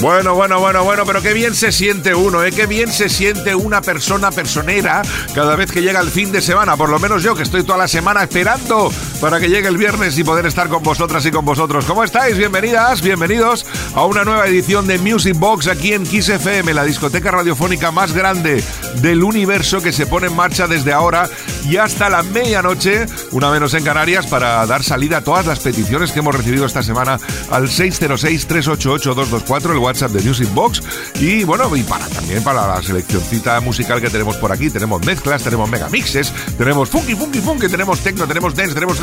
Bueno, bueno, bueno, bueno, pero qué bien se siente uno, ¿eh? Qué bien se siente una persona personera cada vez que llega el fin de semana. Por lo menos yo, que estoy toda la semana esperando para que llegue el viernes y poder estar con vosotras y con vosotros. ¿Cómo estáis? Bienvenidas, bienvenidos a una nueva edición de Music Box aquí en Kiss FM, la discoteca radiofónica más grande del universo que se pone en marcha desde ahora y hasta la medianoche, una menos en Canarias, para dar salida a todas las peticiones que hemos recibido esta semana al 606-388-224, el WhatsApp de Music Box. Y bueno, y para también para la seleccioncita musical que tenemos por aquí. Tenemos mezclas, tenemos megamixes, tenemos funky, funky, funky, tenemos techno, tenemos dance, tenemos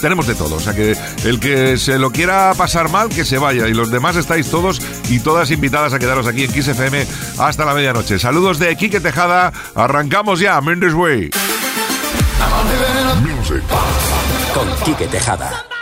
tenemos de todo. O sea que el que se lo quiera pasar mal, que se vaya. Y los demás estáis todos y todas invitadas a quedaros aquí en Kiss FM hasta la medianoche. Saludos de Quique Tejada. Arrancamos ya, Mendes Way. Music. Con Quique Tejada.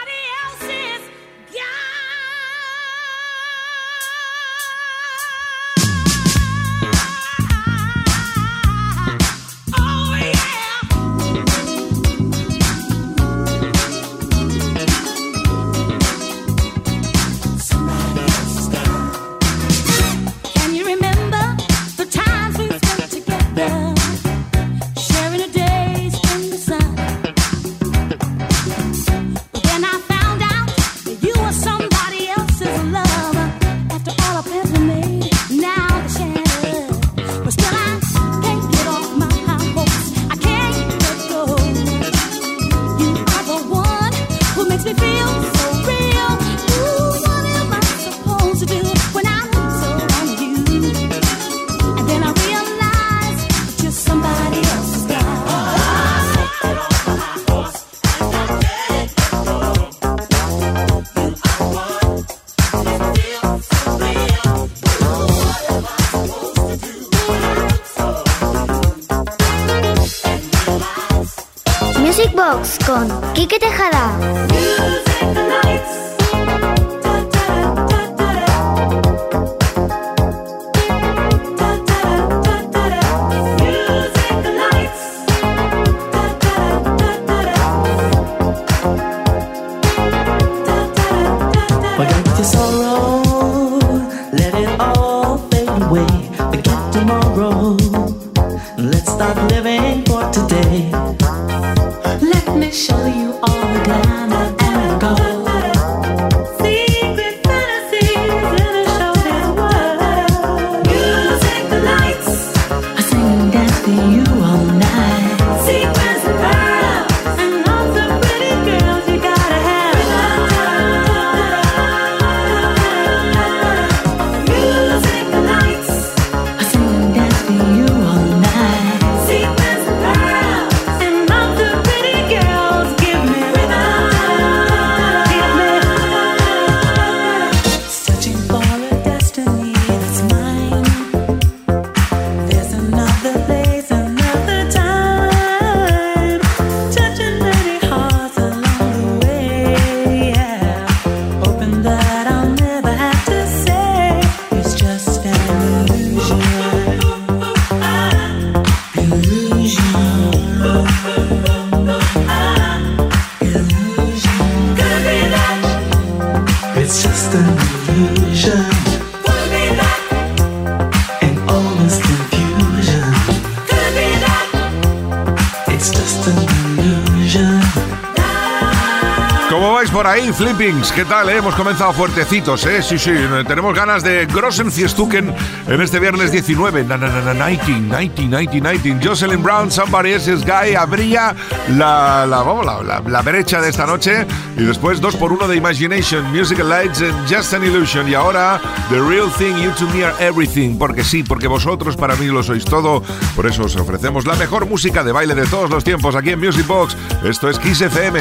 Flippings, ¿qué tal? Eh? Hemos comenzado fuertecitos, ¿eh? Sí, sí, tenemos ganas de Grossen Fiestuken en este viernes 19. Na, na, na, 19, Jocelyn Brown, Somebody Else's Guy, abría la, la, vamos, la, la, brecha de esta noche. Y después 2 por 1 de Imagination, Musical Lights and Just an Illusion. Y ahora The Real Thing, You to Me Are Everything. Porque sí, porque vosotros para mí lo sois todo. Por eso os ofrecemos la mejor música de baile de todos los tiempos aquí en Music Box. Esto es Kiss FM.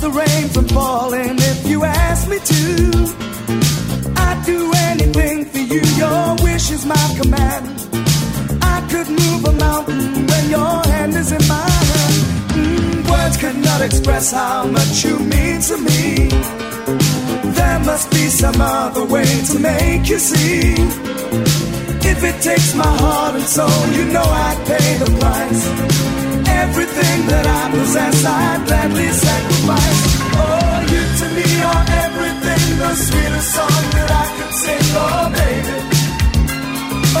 The rain from falling if you ask me to. I'd do anything for you, your wish is my command. I could move a mountain when your hand is in my hand. Mm, words cannot express how much you mean to me. There must be some other way to make you see. If it takes my heart and soul, you know I'd pay the price everything that I possess, I'd gladly sacrifice. Oh, you to me are everything, the sweetest song that I could sing. Oh, baby,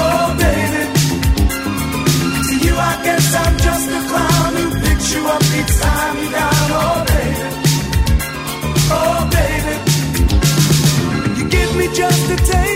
oh, baby. To you, I guess I'm just a clown who picks you up each time you're down. Oh, baby, oh, baby. You give me just a taste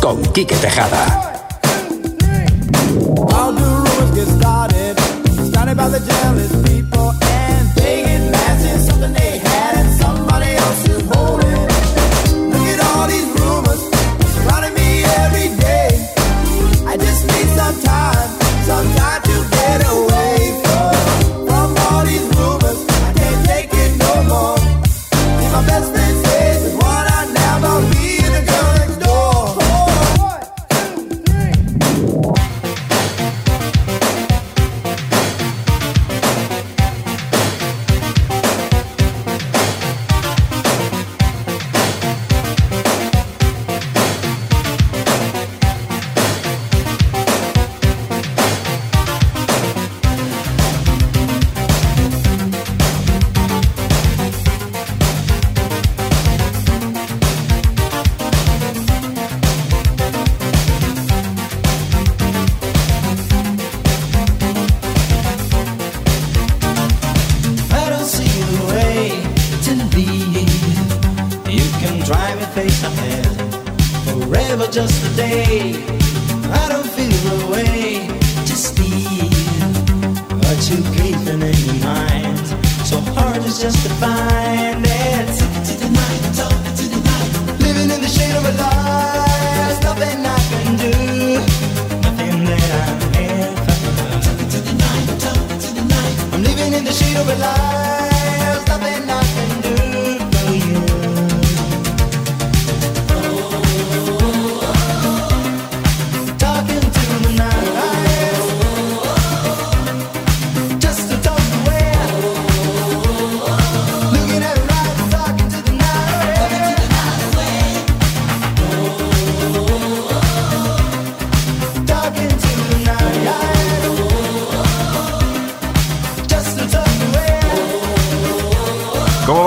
Con Quique Tejada.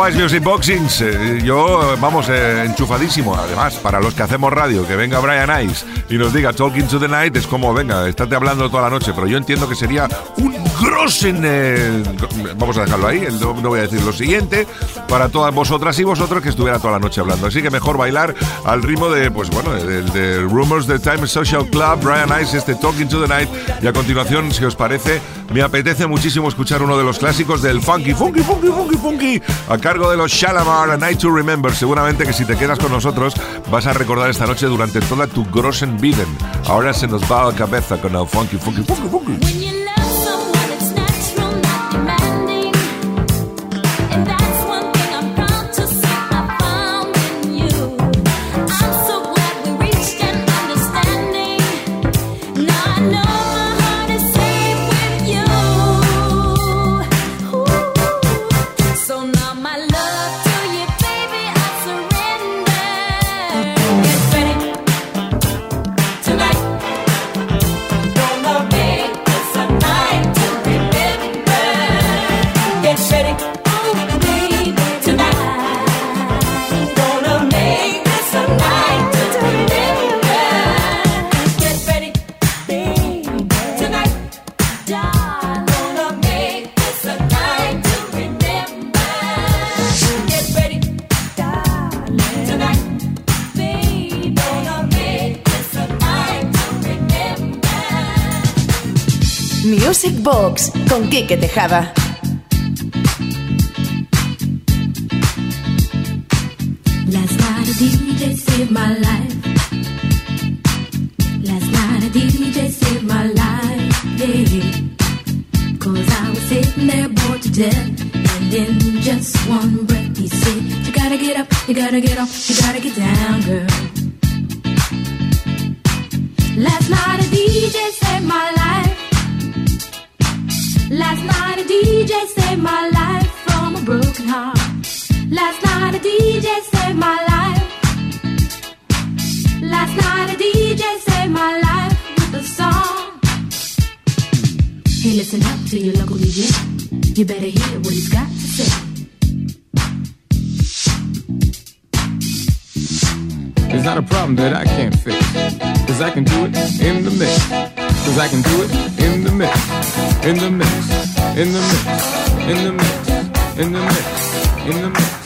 Eh, yo, vamos, eh, enchufadísimo. Además, para los que hacemos radio, que venga Brian Ice y nos diga Talking to the Night, es como, venga, estate hablando toda la noche. Pero yo entiendo que sería un grosen. eh, vamos a dejarlo ahí, no, no voy a decir lo siguiente. Para todas vosotras y vosotros que estuviera toda la noche hablando. Así que mejor bailar al ritmo de, pues bueno, de, de Rumors the Time Social Club, Brian Ice, este Talking to the Night. Y a continuación, si os parece, me apetece muchísimo escuchar uno de los clásicos del funky, funky, funky, funky, funky, a cargo de los Shalamar, A Night to Remember. Seguramente que si te quedas con nosotros vas a recordar esta noche durante toda tu Grossen Biden. Ahora se nos va a la cabeza con el funky, funky, funky, funky. Music Box con Quique Tejada. Last night a DJ saved my life. Last night a DJ saved my life. Yeah. Cause I was sitting there bored to death. And in just one breath he said, You gotta get up, you gotta get off, you gotta get down, girl. Last night a DJ saved my life. Last night a DJ saved my life from a broken heart. Last night a DJ saved my life. Last night a DJ saved my life with a song. Hey, listen up to your local DJ. You better hear what he's got to say. It's not a problem that I can't fix. Cause I can do it in the mix. Cause I can do it in the mix. In the mix. In the mix. In the mix. In the mix. In the mix. Where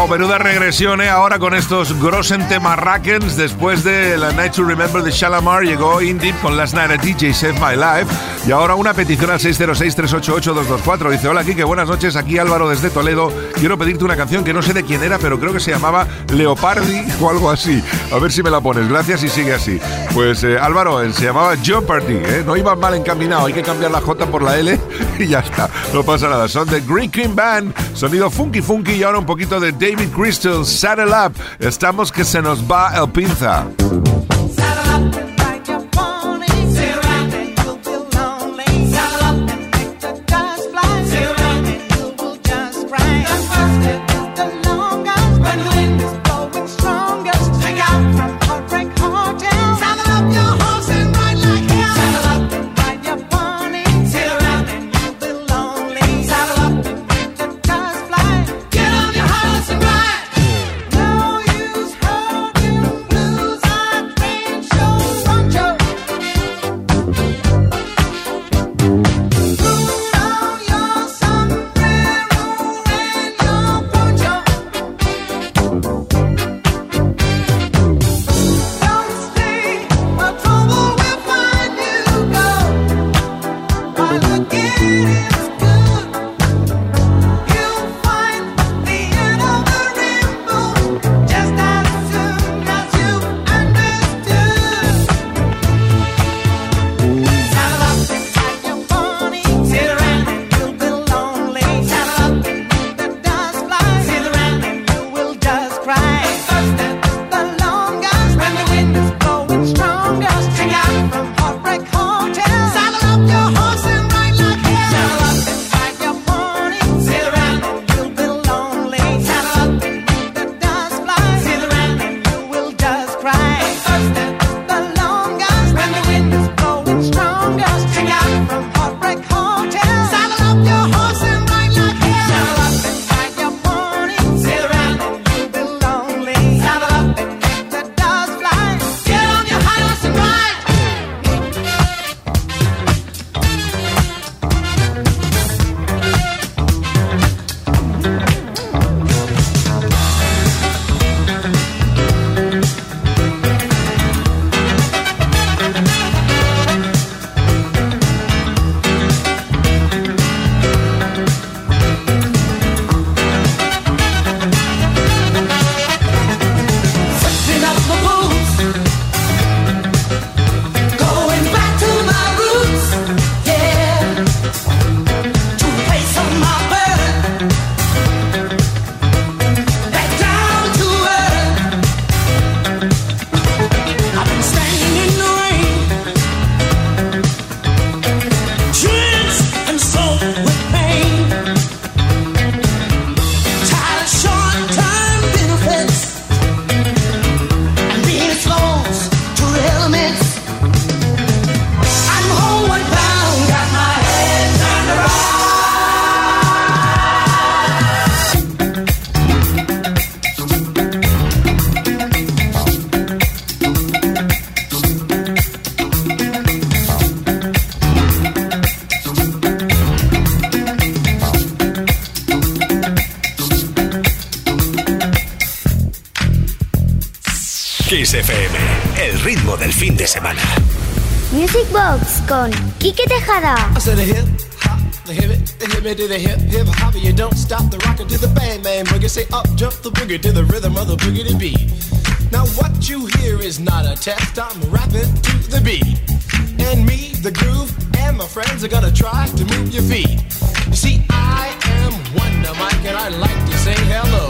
Wow, menuda regresión, ¿eh? Ahora con estos Grossen Temarrakens, después de la Night to Remember de Shalamar, llegó Indie con Last Night a DJ Save My Life. Y ahora una petición al 606-388-224. Dice, hola Kike, buenas noches, aquí Álvaro desde Toledo. Quiero pedirte una canción que no sé de quién era, pero creo que se llamaba Leopardi o algo así. A ver si me la pones, gracias y sigue así. Pues eh, Álvaro, eh, se llamaba Jeopardy, ¿eh? No iba mal encaminado, hay que cambiar la J por la L y ya está, no pasa nada. Son de Green Cream Band, sonido funky funky y ahora un poquito de David Crystal, Saddle Up. Estamos que se nos va el pinza. Kiss FM, el ritmo del fin de semana. Music Box con Quique Tejada. I said a hip hop, the hip the hip to the hip hip hop. You don't stop the rockin' to the bang bang boogie. Say up jump the boogie to the rhythm of the boogie to beat. Now what you hear is not a test. I'm rapping to the beat, and me, the groove, and my friends are gonna try to move your feet. You see, I am Wonder Mike, and I like to say hello.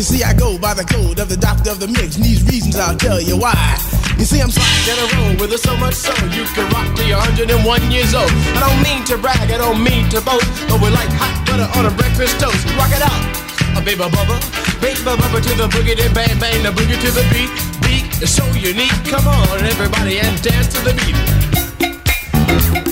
You see, I go by the code of the doctor of the mix, and these reasons I'll tell you why. You see, I'm sliding in a row with it so much so you can rock you're 101 years old. I don't mean to brag, I don't mean to boast, but we're like hot butter on a breakfast toast. Rock it out, a baby bubba, baby bubba to the boogie, then bang bang, the boogie to the beat. Beat is so unique. Come on, everybody, and dance to the beat.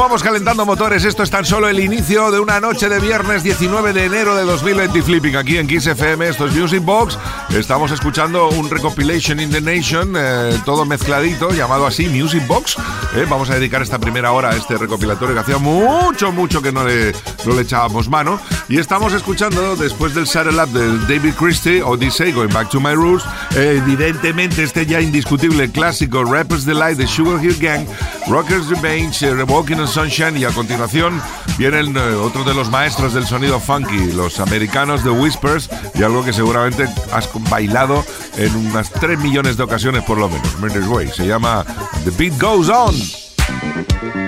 Continuamos calentando motores. Esto es tan solo el inicio de una noche de viernes 19 de enero de 2020 Flipping aquí en Kiss FM. Esto es Music Box. Estamos escuchando un Recopilation in the Nation, eh, todo mezcladito, llamado así Music Box. Eh, vamos a dedicar esta primera hora a este recopilatorio que hacía mucho, mucho que no le, no le echábamos mano. Y estamos escuchando, después del Saddle Up de David Christie, Odyssey, Going Back to My Roots, eh, evidentemente este ya indiscutible clásico Rappers Delight de Sugar Hill Gang, Rockers Revenge, Walking on Sunshine y a continuación vienen eh, otro de los maestros del sonido funky, los americanos de Whispers y algo que seguramente has bailado en unas 3 millones de ocasiones por lo menos. Way se llama The Beat Goes On.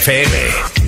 FM.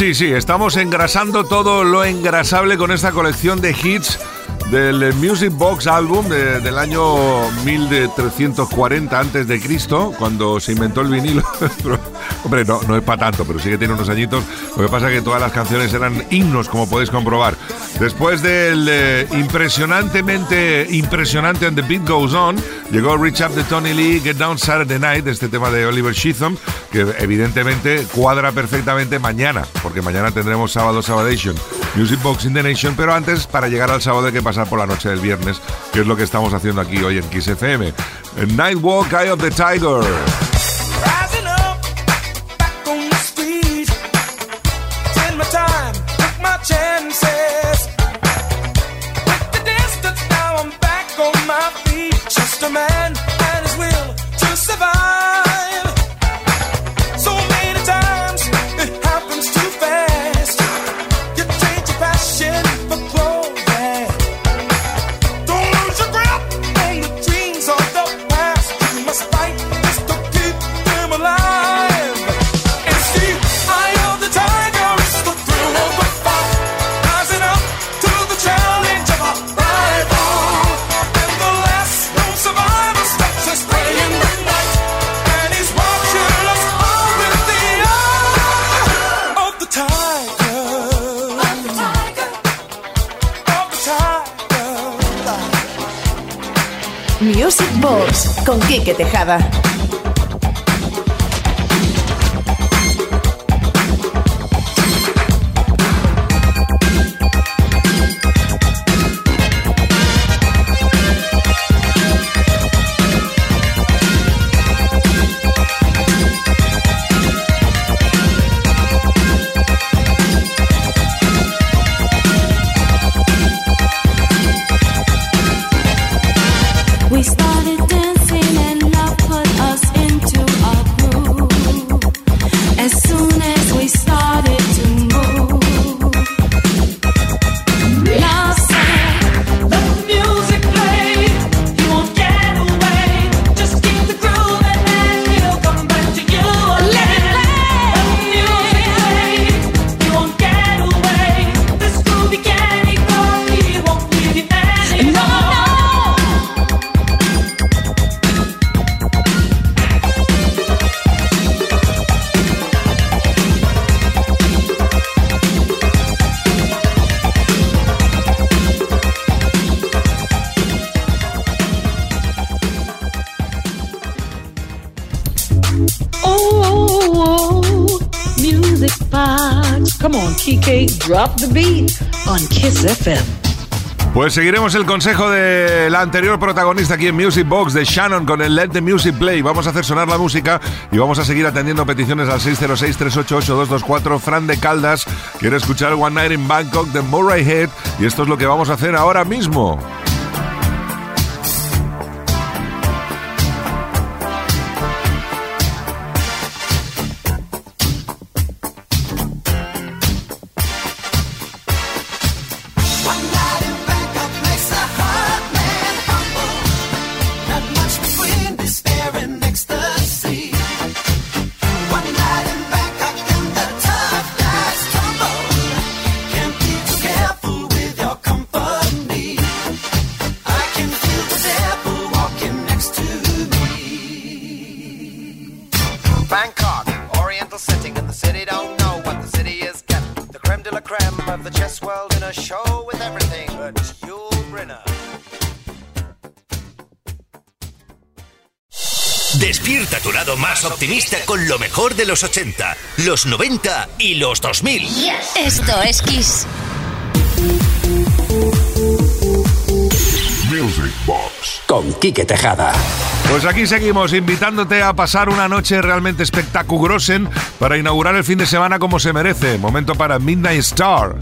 Sí, sí, estamos engrasando todo lo engrasable con esta colección de hits del Music Box Album de- del año 1340 antes de Cristo, cuando se inventó el vinilo. Hombre, no, no es para tanto, pero sí que tiene unos añitos. Lo que pasa es que todas las canciones eran himnos, como podéis comprobar. Después del eh, impresionantemente impresionante And the Beat Goes On, llegó Reach Up de Tony Lee, Get Down Saturday Night, este tema de Oliver Sheatham, que evidentemente cuadra perfectamente mañana, porque mañana tendremos sábado Sabadation, Music Box in the Nation, pero antes, para llegar al sábado hay que pasar por la noche del viernes, que es lo que estamos haciendo aquí hoy en Kiss FM. Nightwalk, Eye of the Tiger. Just a man con Quique Tejada. Drop the beat on Kiss FM. Pues seguiremos el consejo de la anterior protagonista aquí en Music Box de Shannon con el Let the Music Play. Vamos a hacer sonar la música y vamos a seguir atendiendo peticiones al 606-388-224. Fran de Caldas quiere escuchar One Night in Bangkok de Murray Head y esto es lo que vamos a hacer ahora mismo. Despierta tu lado más optimista con lo mejor de los 80, los 90 y los 2000. Esto es Kiss. Music Box. Con Quique Tejada. Pues aquí seguimos invitándote a pasar una noche realmente espectacugrosen para inaugurar el fin de semana como se merece. Momento para Midnight Star.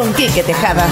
Con Quique Tejada.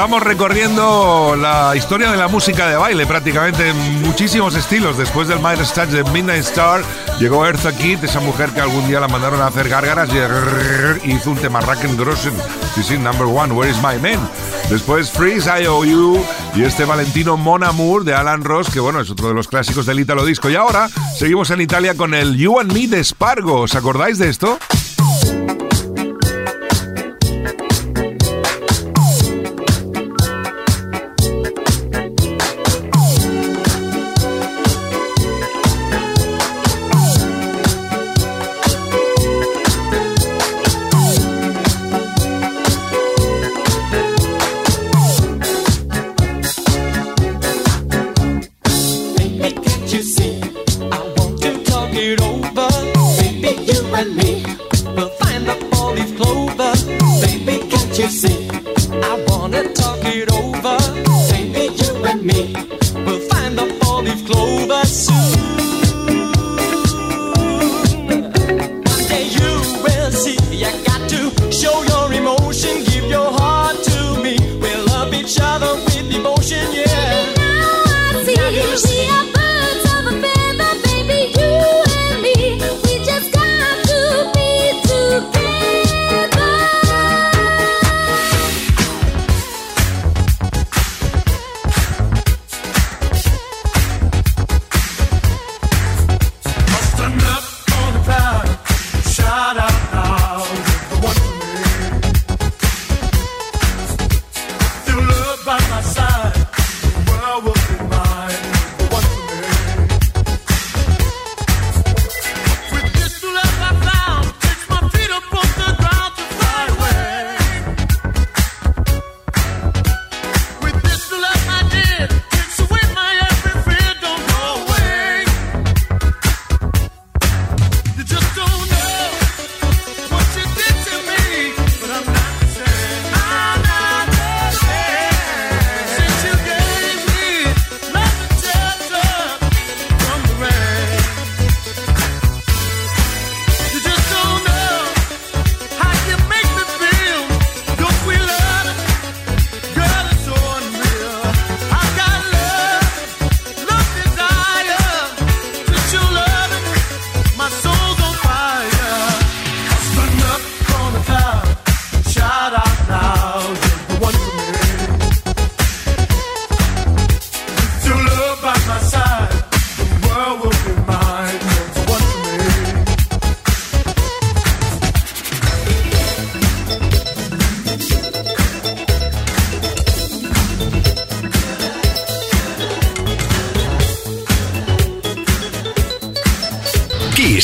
estamos recorriendo la historia de la música de baile prácticamente en muchísimos estilos. Después del Master Stage de Midnight Star llegó Eartha Kitt, esa mujer que algún día la mandaron a hacer gárgaras y hizo un tema Rock'n'Grossen. Sí, sí, number one, Where is my man? Después Freeze, IOU y este Valentino Mon Amour de Alan Ross, que bueno, es otro de los clásicos del Italo Disco. Y ahora seguimos en Italia con el You and Me de Spargo. ¿Os acordáis de esto?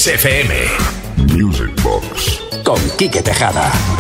XFM. Music Box. Con Quique Tejada.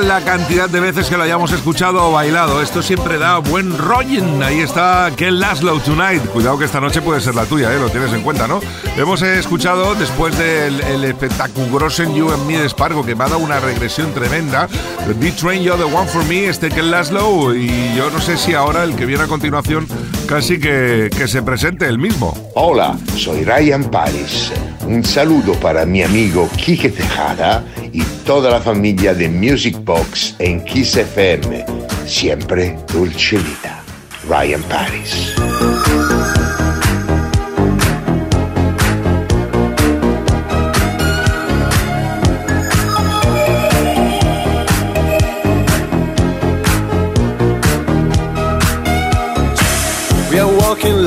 la cantidad de veces que lo hayamos escuchado o bailado. Esto siempre da buen rolling. Ahí está Ken Laszlo Tonight. Cuidado que esta noche puede ser la tuya, ¿eh? lo tienes en cuenta, ¿no? Hemos escuchado después del el espectaculosen You and Me de Spargo, que me ha dado una regresión tremenda. The train You're the One for Me, este Ken Laszlo. Y yo no sé si ahora el que viene a continuación Casi que, que se presente el mismo. Hola, soy Ryan Paris. Un saludo para mi amigo Quique Tejada y toda la familia de Music Box en Kiss FM. Siempre Dulce Vida. Ryan Paris.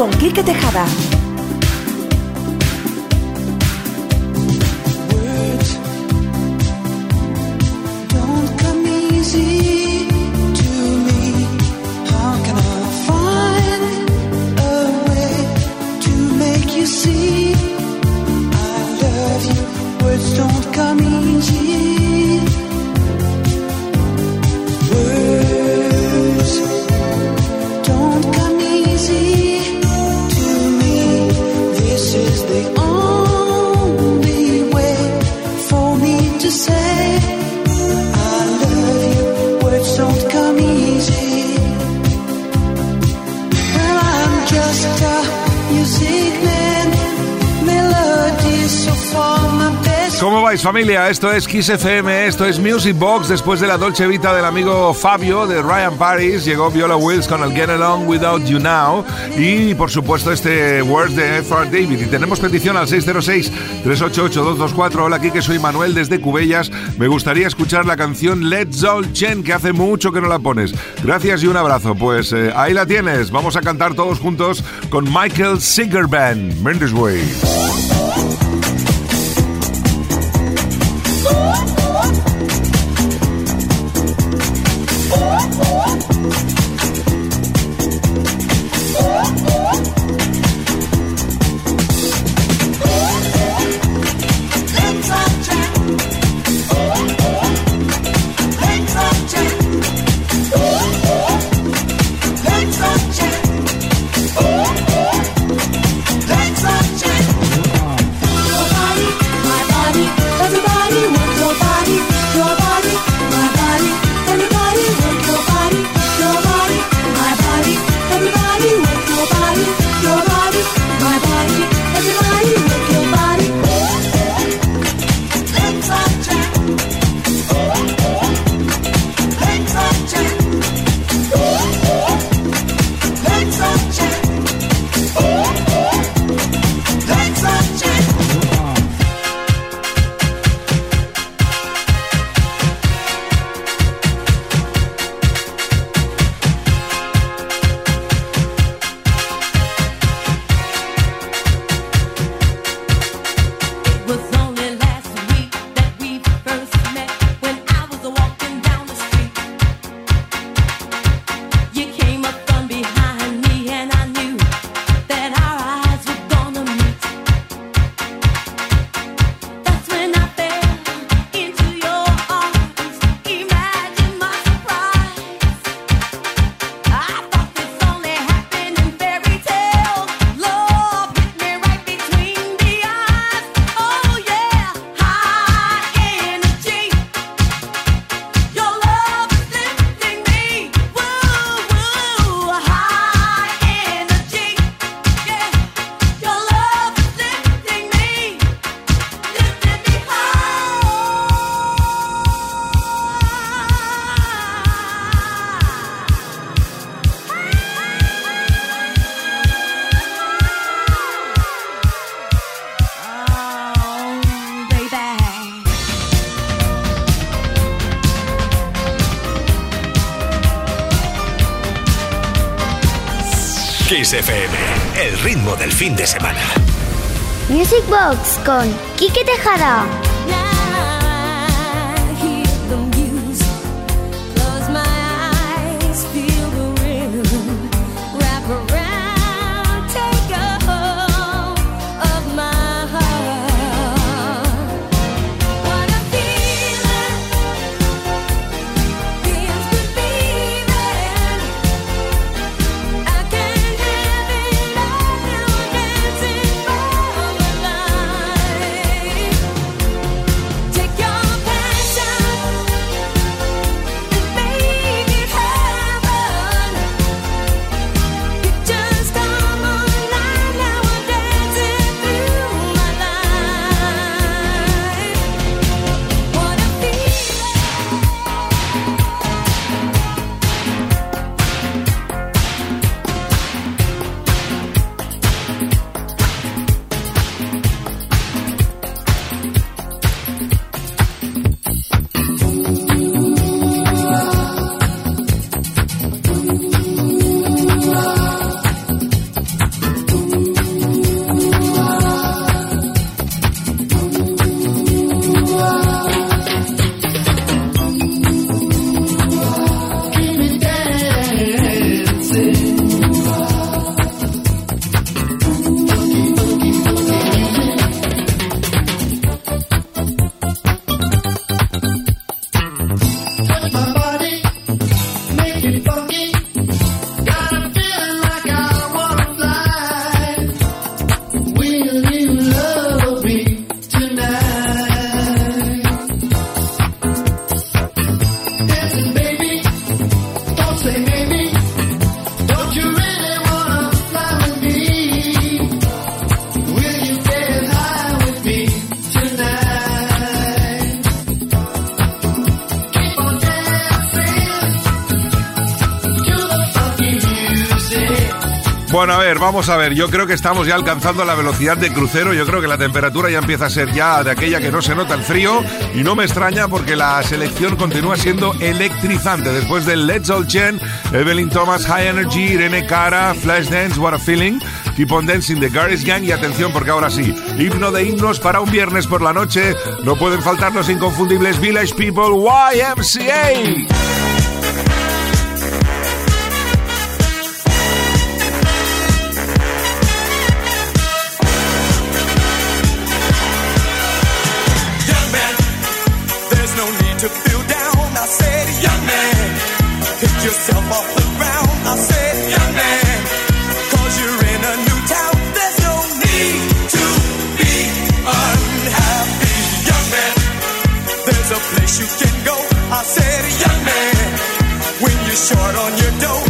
Con Quique Tejada. Familia? Esto es Kiss FM, esto es Music Box. Después de la Dolce Vita del amigo Fabio de Ryan Paris, llegó Viola Wills con el Get Along Without You Now y por supuesto este Words de F.R. David. Y tenemos petición al 606-388-224. Hola, aquí que soy Manuel desde Cubellas. Me gustaría escuchar la canción Let's All Chen, que hace mucho que no la pones. Gracias y un abrazo. Pues eh, ahí la tienes. Vamos a cantar todos juntos con Michael Sigerban, Mendes Way. ritmo del fin de semana. Music Box con Quique Tejada. vamos a ver, yo creo que estamos ya alcanzando la velocidad de crucero, yo creo que la temperatura ya empieza a ser ya de aquella que no se nota el frío y no me extraña porque la selección continúa siendo electrizante. Después de Let's All Chen, Evelyn Thomas, High Energy, Irene Cara, Flashdance, What a Feeling, Keep on Dancing, The Garage Gang y atención porque ahora sí, himno de himnos para un viernes por la noche, no pueden faltar los inconfundibles Village People YMCA. short on your dough.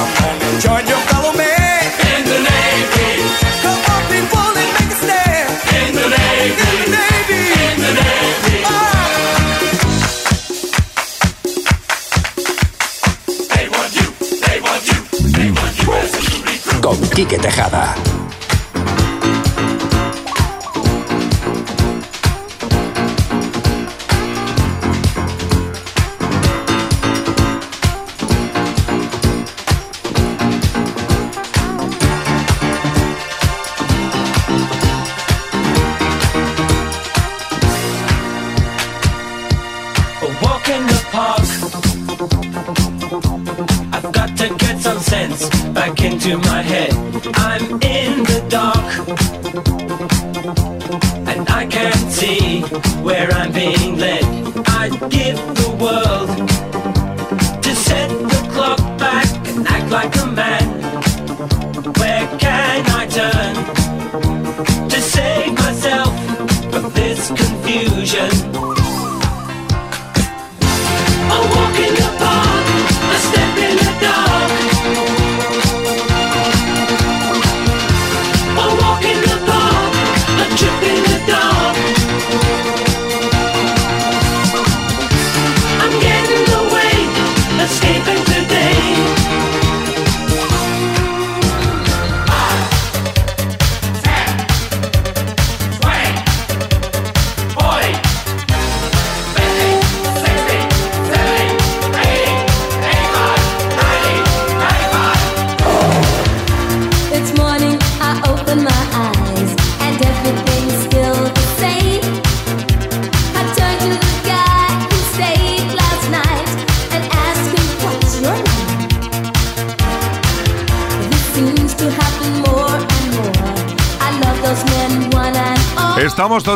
Join your in the Con Quique Tejada.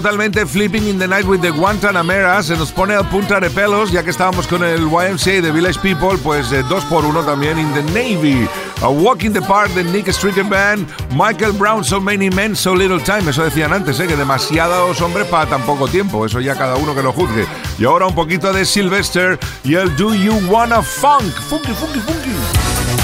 Totalmente flipping in the night with the Guantanamera. Se nos pone al punta de pelos, ya que estábamos con el YMCA de Village People, pues eh, dos por uno también in the Navy. A Walk in the Park de Nick Stricken Band, Michael Brown, So Many Men, So Little Time. Eso decían antes, ¿eh? que demasiados hombres para tan poco tiempo. Eso ya cada uno que lo juzgue. Y ahora un poquito de Sylvester y el Do You Wanna Funk. Funky, funky, funky.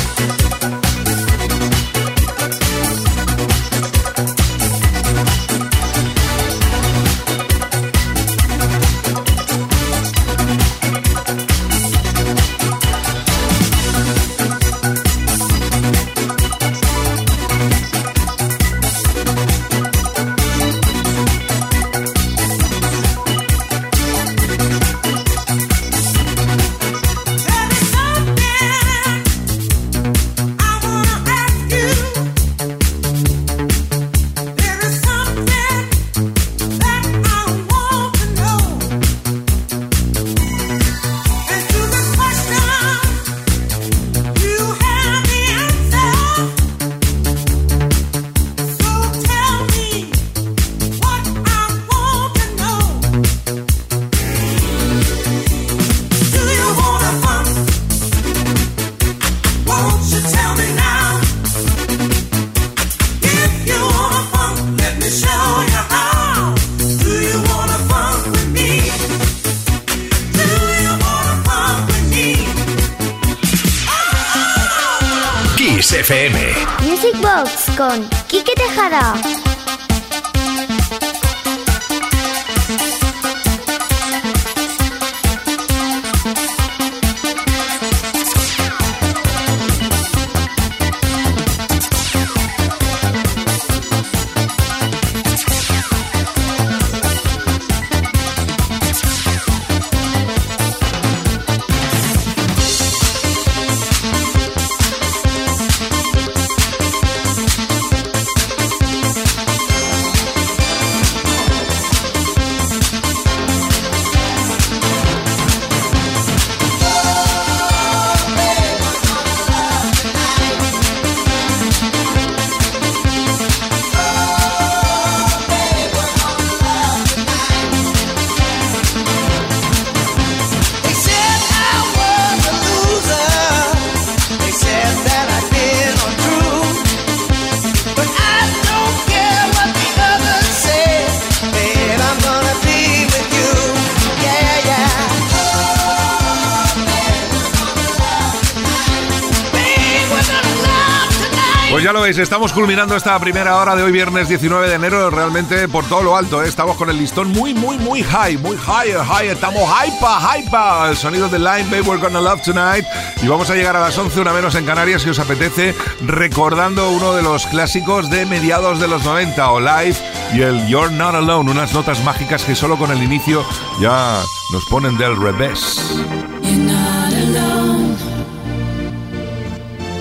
Estamos culminando esta primera hora de hoy, viernes 19 de enero, realmente por todo lo alto. ¿eh? Estamos con el listón muy, muy, muy high, muy high, high. Estamos hypa, hypa. El sonido de Line, Babe, We're Gonna Love Tonight. Y vamos a llegar a las 11, una menos en Canarias, si os apetece, recordando uno de los clásicos de mediados de los 90, o Live y el You're Not Alone, unas notas mágicas que solo con el inicio ya nos ponen del revés. You're not alone.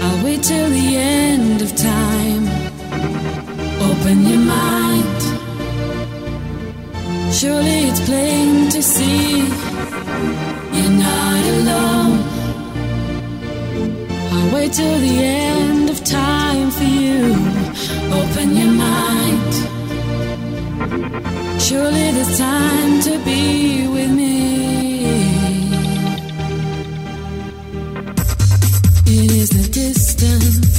I'll wait till the end end of time. Open your mind. Surely it's plain to see you're not alone. I'll wait till the end of time for you. Open your mind. Surely there's time to be with me. It is the distance.